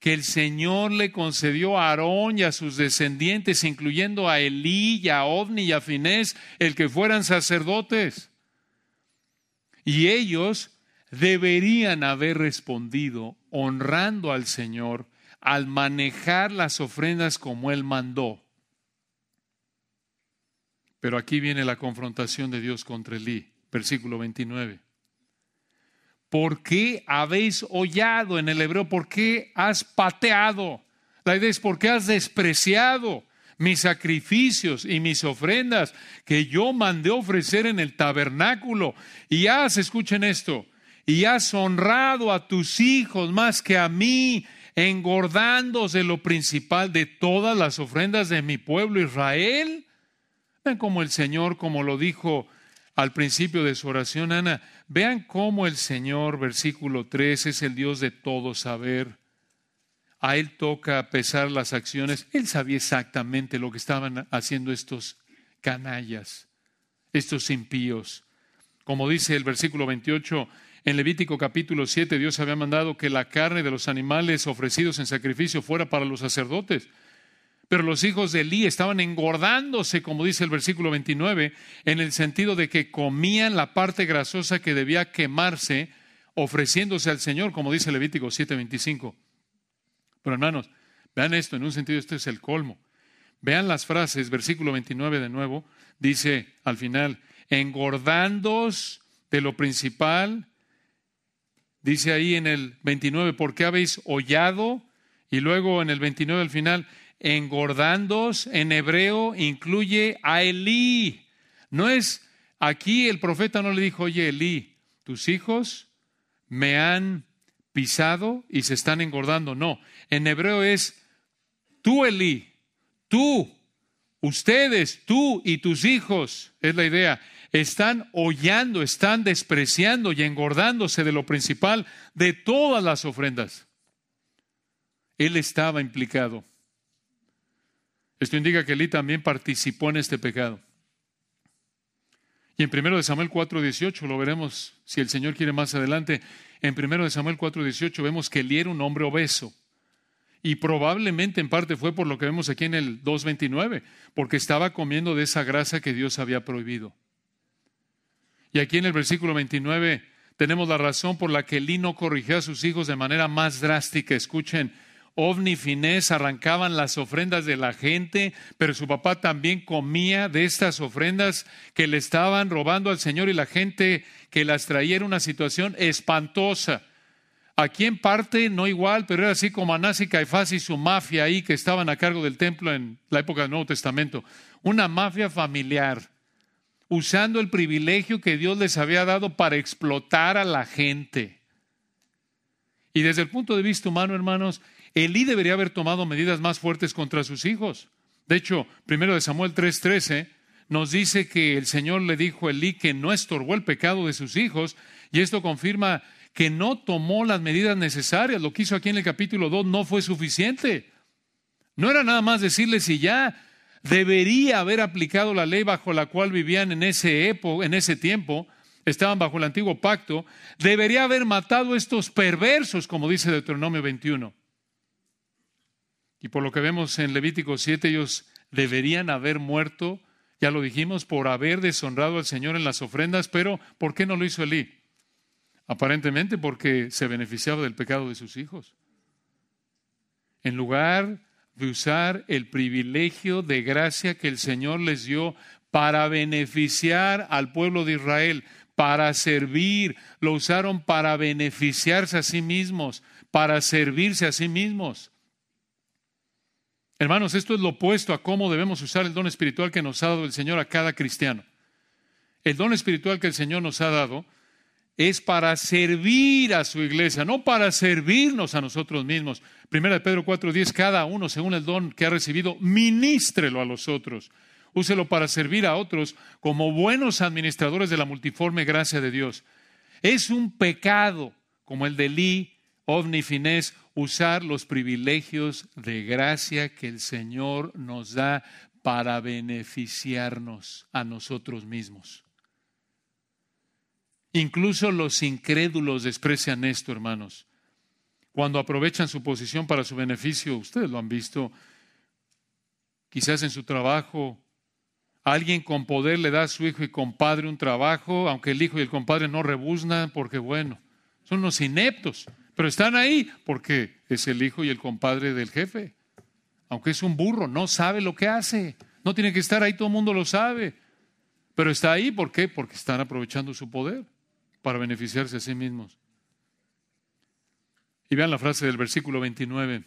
que el Señor le concedió a Aarón y a sus descendientes, incluyendo a Elí y a Ovni y a Finés, el que fueran sacerdotes. Y ellos deberían haber respondido honrando al Señor al manejar las ofrendas como Él mandó. Pero aquí viene la confrontación de Dios contra Elí, versículo 29. ¿Por qué habéis hollado en el hebreo? ¿Por qué has pateado? La idea es ¿por qué has despreciado mis sacrificios y mis ofrendas que yo mandé ofrecer en el tabernáculo? Y has, escuchen esto, y has honrado a tus hijos más que a mí, engordándose lo principal de todas las ofrendas de mi pueblo Israel. Vean cómo el Señor, como lo dijo al principio de su oración, Ana, vean cómo el Señor, versículo 3, es el Dios de todo saber. A Él toca pesar las acciones. Él sabía exactamente lo que estaban haciendo estos canallas, estos impíos. Como dice el versículo 28, en Levítico capítulo 7 Dios había mandado que la carne de los animales ofrecidos en sacrificio fuera para los sacerdotes. Pero los hijos de Elí estaban engordándose, como dice el versículo 29, en el sentido de que comían la parte grasosa que debía quemarse ofreciéndose al Señor, como dice Levítico 7:25. Pero hermanos, vean esto, en un sentido esto es el colmo. Vean las frases, versículo 29 de nuevo, dice al final, engordándos de lo principal Dice ahí en el 29, ¿por qué habéis hollado? Y luego en el 29 al final, engordándos en hebreo incluye a Elí. No es, aquí el profeta no le dijo, oye Elí, tus hijos me han pisado y se están engordando. No, en hebreo es tú Elí, tú, ustedes, tú y tus hijos, es la idea están hollando, están despreciando y engordándose de lo principal de todas las ofrendas. él estaba implicado. Esto indica que Elí también participó en este pecado. Y en 1 Samuel 4:18 lo veremos si el Señor quiere más adelante. En 1 Samuel 4:18 vemos que Elí era un hombre obeso. Y probablemente en parte fue por lo que vemos aquí en el 2.29, porque estaba comiendo de esa grasa que Dios había prohibido. Y aquí en el versículo 29 tenemos la razón por la que Elí no corrigió a sus hijos de manera más drástica. Escuchen, Ovni y Finés arrancaban las ofrendas de la gente, pero su papá también comía de estas ofrendas que le estaban robando al Señor y la gente que las traía era una situación espantosa. Aquí en parte no igual, pero era así como Anás y Caifás y su mafia ahí que estaban a cargo del templo en la época del Nuevo Testamento. Una mafia familiar, usando el privilegio que Dios les había dado para explotar a la gente. Y desde el punto de vista humano, hermanos, Elí debería haber tomado medidas más fuertes contra sus hijos. De hecho, primero de Samuel 3:13 nos dice que el Señor le dijo a Elí que no estorbó el pecado de sus hijos, y esto confirma que no tomó las medidas necesarias. Lo que hizo aquí en el capítulo 2 no fue suficiente. No era nada más decirles si ya debería haber aplicado la ley bajo la cual vivían en ese, en ese tiempo, estaban bajo el antiguo pacto, debería haber matado a estos perversos, como dice Deuteronomio 21. Y por lo que vemos en Levítico 7, ellos deberían haber muerto, ya lo dijimos, por haber deshonrado al Señor en las ofrendas, pero ¿por qué no lo hizo Elí? Aparentemente porque se beneficiaba del pecado de sus hijos. En lugar de usar el privilegio de gracia que el Señor les dio para beneficiar al pueblo de Israel, para servir, lo usaron para beneficiarse a sí mismos, para servirse a sí mismos. Hermanos, esto es lo opuesto a cómo debemos usar el don espiritual que nos ha dado el Señor a cada cristiano. El don espiritual que el Señor nos ha dado es para servir a su iglesia, no para servirnos a nosotros mismos. Primera de Pedro 4:10, cada uno según el don que ha recibido, ministrelo a los otros. Úselo para servir a otros como buenos administradores de la multiforme gracia de Dios. Es un pecado como el de Lee, Ovni Finés, usar los privilegios de gracia que el Señor nos da para beneficiarnos a nosotros mismos. Incluso los incrédulos desprecian esto, hermanos. Cuando aprovechan su posición para su beneficio, ustedes lo han visto, quizás en su trabajo, alguien con poder le da a su hijo y compadre un trabajo, aunque el hijo y el compadre no rebuznan, porque bueno, son unos ineptos. Pero están ahí porque es el hijo y el compadre del jefe. Aunque es un burro, no sabe lo que hace. No tiene que estar ahí, todo el mundo lo sabe. Pero está ahí, ¿por qué? Porque están aprovechando su poder para beneficiarse a sí mismos. Y vean la frase del versículo 29.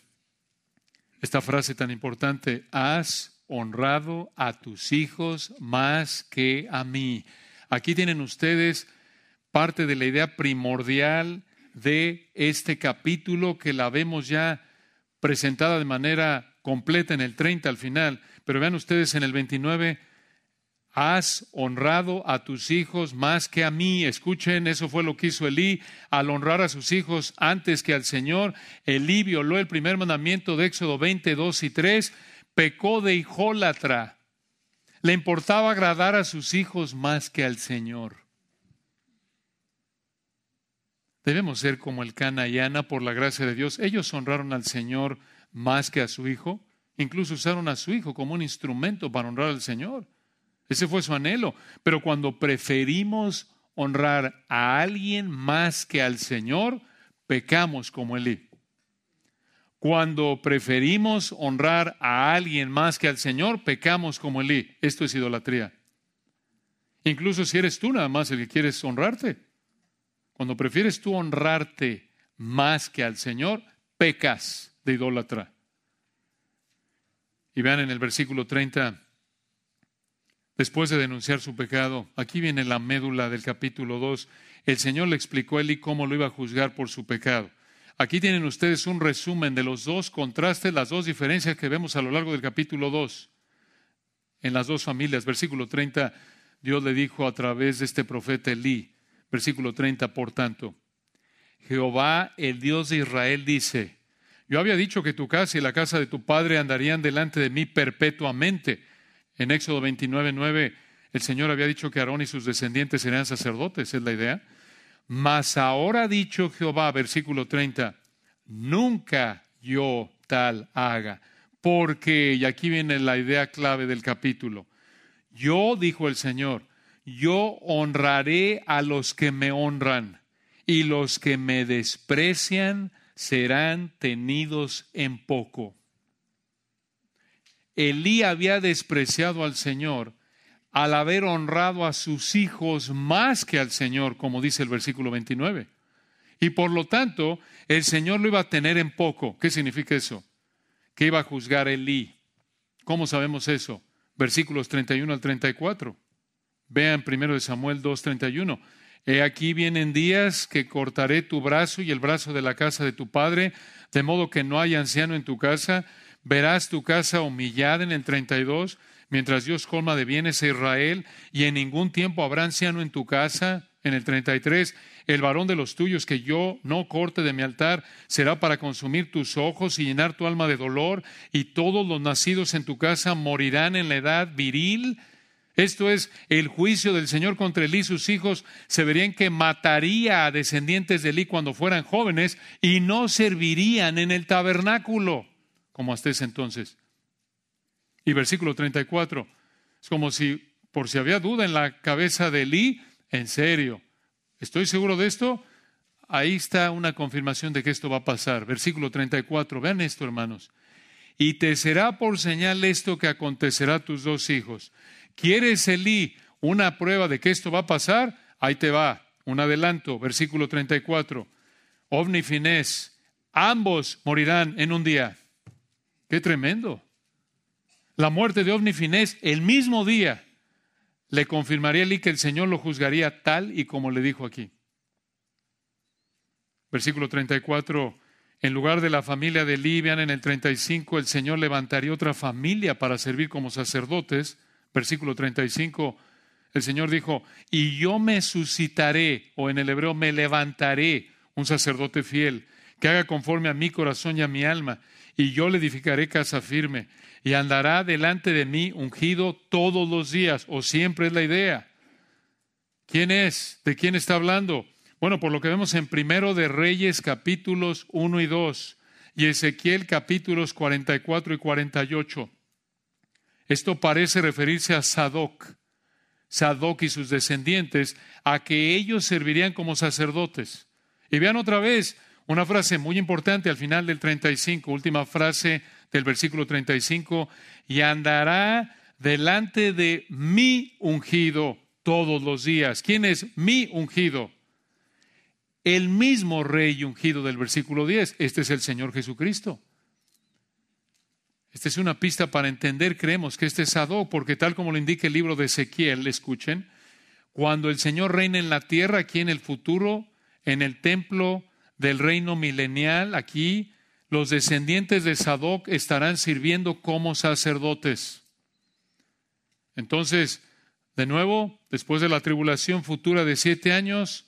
Esta frase tan importante, has honrado a tus hijos más que a mí. Aquí tienen ustedes parte de la idea primordial de este capítulo que la vemos ya presentada de manera completa en el 30 al final. Pero vean ustedes en el 29, has honrado a tus hijos más que a mí. Escuchen, eso fue lo que hizo Elí al honrar a sus hijos antes que al Señor. Elí violó el primer mandamiento de Éxodo 22 y 3, pecó de hijólatra. Le importaba agradar a sus hijos más que al Señor. Debemos ser como el Cana y Ana por la gracia de Dios. Ellos honraron al Señor más que a su hijo. Incluso usaron a su hijo como un instrumento para honrar al Señor. Ese fue su anhelo. Pero cuando preferimos honrar a alguien más que al Señor, pecamos como Elí. Cuando preferimos honrar a alguien más que al Señor, pecamos como Elí. Esto es idolatría. Incluso si eres tú nada más el que quieres honrarte. Cuando prefieres tú honrarte más que al Señor, pecas de idólatra. Y vean en el versículo 30, después de denunciar su pecado, aquí viene la médula del capítulo 2, el Señor le explicó a Eli cómo lo iba a juzgar por su pecado. Aquí tienen ustedes un resumen de los dos contrastes, las dos diferencias que vemos a lo largo del capítulo 2 en las dos familias. Versículo 30, Dios le dijo a través de este profeta Elí, Versículo 30, por tanto, Jehová, el Dios de Israel, dice, Yo había dicho que tu casa y la casa de tu padre andarían delante de mí perpetuamente. En Éxodo 29, 9, el Señor había dicho que Aarón y sus descendientes serían sacerdotes, es la idea. Mas ahora ha dicho Jehová, versículo 30, nunca yo tal haga, porque, y aquí viene la idea clave del capítulo, yo, dijo el Señor, yo honraré a los que me honran y los que me desprecian serán tenidos en poco. Elí había despreciado al Señor al haber honrado a sus hijos más que al Señor, como dice el versículo 29. Y por lo tanto, el Señor lo iba a tener en poco. ¿Qué significa eso? Que iba a juzgar Elí. ¿Cómo sabemos eso? Versículos 31 al 34. Vean primero de Samuel 2:31. He aquí vienen días que cortaré tu brazo y el brazo de la casa de tu padre, de modo que no haya anciano en tu casa. Verás tu casa humillada en el 32, mientras Dios colma de bienes a Israel, y en ningún tiempo habrá anciano en tu casa. En el 33, el varón de los tuyos que yo no corte de mi altar será para consumir tus ojos y llenar tu alma de dolor, y todos los nacidos en tu casa morirán en la edad viril esto es el juicio del Señor contra Elí y sus hijos. Se verían que mataría a descendientes de Elí cuando fueran jóvenes y no servirían en el tabernáculo, como hasta ese entonces. Y versículo 34. Es como si, por si había duda en la cabeza de Elí, en serio, ¿estoy seguro de esto? Ahí está una confirmación de que esto va a pasar. Versículo 34. Vean esto, hermanos. Y te será por señal esto que acontecerá a tus dos hijos ¿Quieres, Elí, una prueba de que esto va a pasar? Ahí te va, un adelanto, versículo 34. Ovni y Finés, ambos morirán en un día. ¡Qué tremendo! La muerte de Ovni y Finés el mismo día le confirmaría a Elí que el Señor lo juzgaría tal y como le dijo aquí. Versículo 34. En lugar de la familia de Elí, vean en el 35, el Señor levantaría otra familia para servir como sacerdotes Versículo 35, el Señor dijo, y yo me suscitaré, o en el hebreo me levantaré, un sacerdote fiel, que haga conforme a mi corazón y a mi alma, y yo le edificaré casa firme, y andará delante de mí ungido todos los días, o siempre es la idea. ¿Quién es? ¿De quién está hablando? Bueno, por lo que vemos en Primero de Reyes capítulos 1 y 2 y Ezequiel capítulos 44 y 48. Esto parece referirse a Sadoc, Sadoc y sus descendientes, a que ellos servirían como sacerdotes. Y vean otra vez una frase muy importante al final del 35, última frase del versículo 35, y andará delante de mi ungido todos los días. ¿Quién es mi ungido? El mismo rey ungido del versículo 10. Este es el Señor Jesucristo. Esta es una pista para entender, creemos que este es Sadoc, porque tal como lo indica el libro de Ezequiel, escuchen, cuando el Señor reina en la tierra, aquí en el futuro, en el templo del reino milenial, aquí, los descendientes de Sadoc estarán sirviendo como sacerdotes. Entonces, de nuevo, después de la tribulación futura de siete años,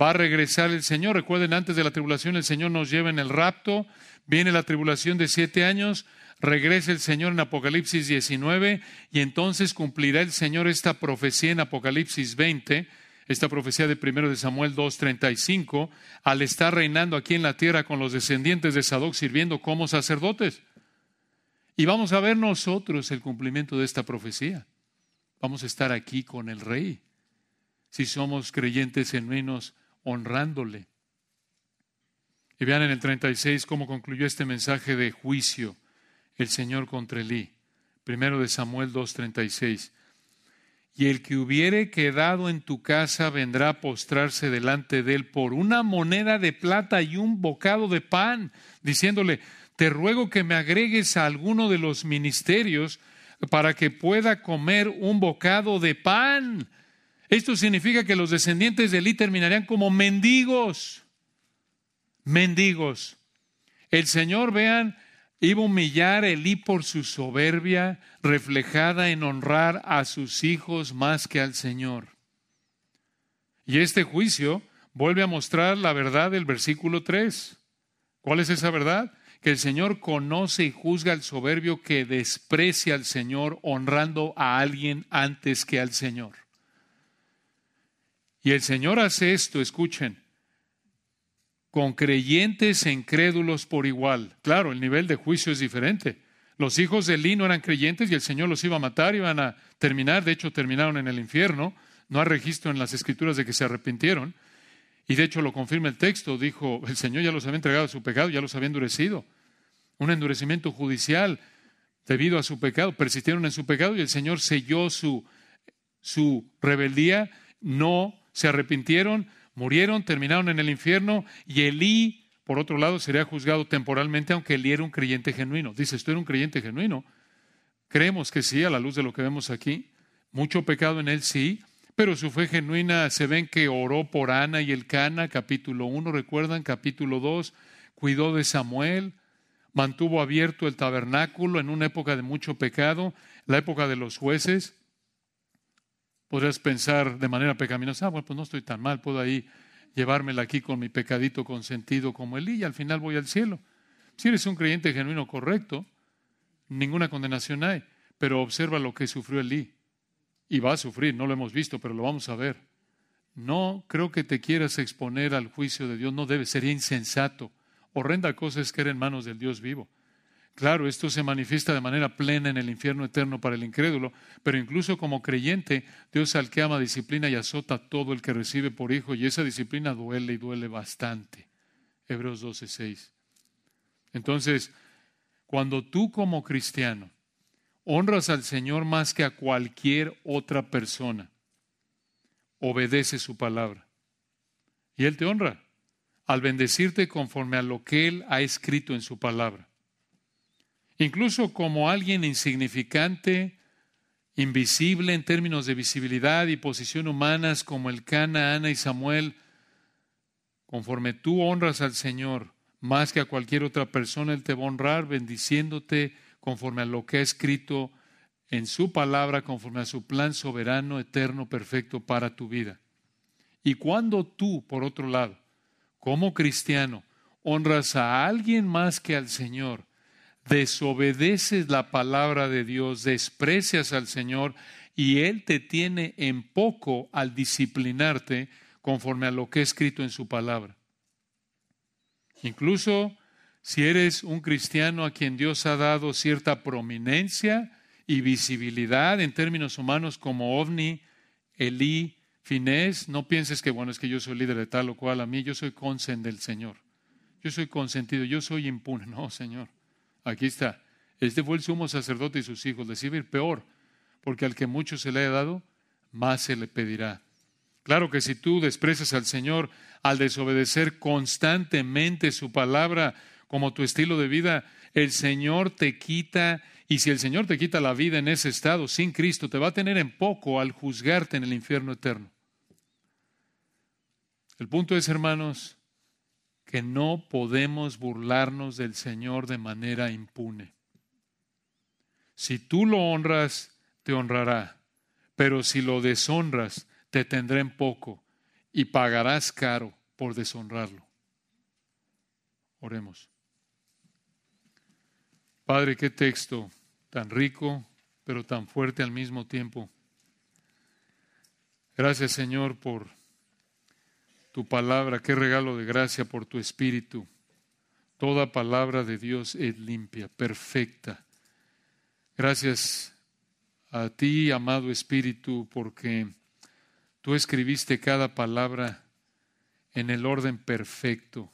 va a regresar el Señor. Recuerden, antes de la tribulación el Señor nos lleva en el rapto, viene la tribulación de siete años, regresa el Señor en Apocalipsis 19 y entonces cumplirá el Señor esta profecía en Apocalipsis 20, esta profecía de primero de Samuel 2:35, al estar reinando aquí en la tierra con los descendientes de Sadoc sirviendo como sacerdotes. Y vamos a ver nosotros el cumplimiento de esta profecía. Vamos a estar aquí con el rey, si somos creyentes genuinos, honrándole. Y vean en el 36 cómo concluyó este mensaje de juicio el Señor contra Elí. Primero de Samuel 2.36. Y el que hubiere quedado en tu casa vendrá a postrarse delante de él por una moneda de plata y un bocado de pan, diciéndole, te ruego que me agregues a alguno de los ministerios para que pueda comer un bocado de pan. Esto significa que los descendientes de Elí terminarían como mendigos. Mendigos. El Señor, vean, Iba a humillar Elí por su soberbia, reflejada en honrar a sus hijos más que al Señor. Y este juicio vuelve a mostrar la verdad del versículo 3. ¿Cuál es esa verdad? que el Señor conoce y juzga al soberbio que desprecia al Señor honrando a alguien antes que al Señor. Y el Señor hace esto, escuchen, con creyentes e incrédulos por igual. Claro, el nivel de juicio es diferente. Los hijos de Elí no eran creyentes y el Señor los iba a matar, iban a terminar, de hecho terminaron en el infierno. No hay registro en las escrituras de que se arrepintieron. Y de hecho lo confirma el texto, dijo, el Señor ya los había entregado a su pecado, ya los había endurecido. Un endurecimiento judicial debido a su pecado, persistieron en su pecado y el Señor selló su, su rebeldía, no se arrepintieron, Murieron, terminaron en el infierno y Elí, por otro lado, sería juzgado temporalmente, aunque Elí era un creyente genuino. Dice, ¿esto era un creyente genuino? Creemos que sí, a la luz de lo que vemos aquí. Mucho pecado en él, sí, pero su fe genuina se ven que oró por Ana y el Cana, capítulo 1, recuerdan, capítulo 2, cuidó de Samuel, mantuvo abierto el tabernáculo en una época de mucho pecado, la época de los jueces, Podrías pensar de manera pecaminosa, ah, bueno, pues no estoy tan mal, puedo ahí llevármela aquí con mi pecadito consentido como Elí y al final voy al cielo. Si eres un creyente genuino correcto, ninguna condenación hay, pero observa lo que sufrió Elí. Y va a sufrir, no lo hemos visto, pero lo vamos a ver. No creo que te quieras exponer al juicio de Dios, no debe, sería insensato. Horrenda cosa es que en manos del Dios vivo. Claro, esto se manifiesta de manera plena en el infierno eterno para el incrédulo, pero incluso como creyente, Dios al que ama disciplina y azota a todo el que recibe por hijo, y esa disciplina duele y duele bastante. Hebreos 12:6. Entonces, cuando tú como cristiano honras al Señor más que a cualquier otra persona, obedece su palabra. Y Él te honra al bendecirte conforme a lo que Él ha escrito en su palabra incluso como alguien insignificante, invisible en términos de visibilidad y posición humanas, como el Cana, Ana y Samuel, conforme tú honras al Señor más que a cualquier otra persona, Él te va a honrar bendiciéndote conforme a lo que ha escrito en su palabra, conforme a su plan soberano, eterno, perfecto para tu vida. Y cuando tú, por otro lado, como cristiano, honras a alguien más que al Señor, desobedeces la palabra de Dios, desprecias al Señor y Él te tiene en poco al disciplinarte conforme a lo que he escrito en su palabra. Incluso si eres un cristiano a quien Dios ha dado cierta prominencia y visibilidad en términos humanos como ovni, Elí, Finés, no pienses que, bueno, es que yo soy líder de tal o cual, a mí yo soy consen del Señor. Yo soy consentido, yo soy impune. No, Señor. Aquí está. Este fue el sumo sacerdote y sus hijos. Decir peor, porque al que mucho se le haya dado, más se le pedirá. Claro que si tú desprecias al Señor al desobedecer constantemente su palabra como tu estilo de vida, el Señor te quita, y si el Señor te quita la vida en ese estado sin Cristo, te va a tener en poco al juzgarte en el infierno eterno. El punto es, hermanos, que no podemos burlarnos del Señor de manera impune. Si tú lo honras, te honrará, pero si lo deshonras, te tendrá en poco y pagarás caro por deshonrarlo. Oremos. Padre, qué texto tan rico, pero tan fuerte al mismo tiempo. Gracias, Señor, por tu palabra, qué regalo de gracia por tu espíritu. Toda palabra de Dios es limpia, perfecta. Gracias a ti, amado Espíritu, porque tú escribiste cada palabra en el orden perfecto,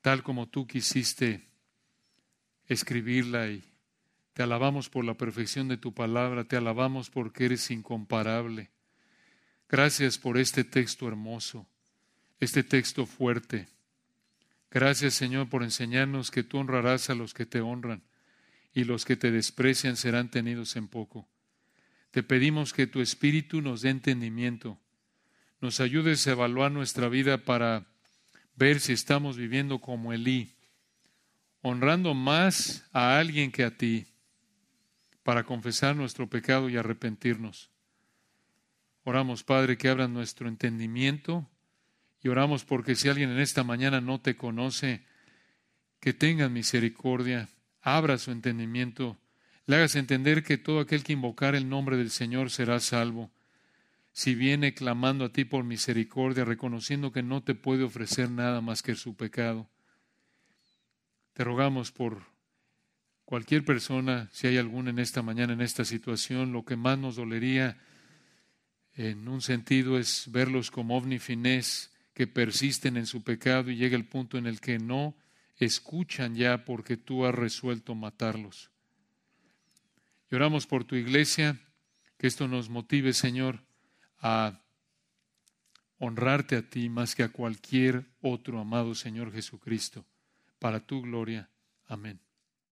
tal como tú quisiste escribirla y te alabamos por la perfección de tu palabra, te alabamos porque eres incomparable. Gracias por este texto hermoso este texto fuerte. Gracias Señor por enseñarnos que tú honrarás a los que te honran y los que te desprecian serán tenidos en poco. Te pedimos que tu Espíritu nos dé entendimiento, nos ayudes a evaluar nuestra vida para ver si estamos viviendo como Elí, honrando más a alguien que a ti, para confesar nuestro pecado y arrepentirnos. Oramos, Padre, que abran nuestro entendimiento y oramos porque si alguien en esta mañana no te conoce que tengan misericordia, abra su entendimiento, le hagas entender que todo aquel que invocar el nombre del Señor será salvo. Si viene clamando a ti por misericordia, reconociendo que no te puede ofrecer nada más que su pecado. Te rogamos por cualquier persona, si hay alguna en esta mañana en esta situación, lo que más nos dolería en un sentido es verlos como ovni finés que persisten en su pecado y llega el punto en el que no escuchan ya porque tú has resuelto matarlos. Lloramos por tu iglesia, que esto nos motive, Señor, a honrarte a ti más que a cualquier otro amado Señor Jesucristo, para tu gloria. Amén.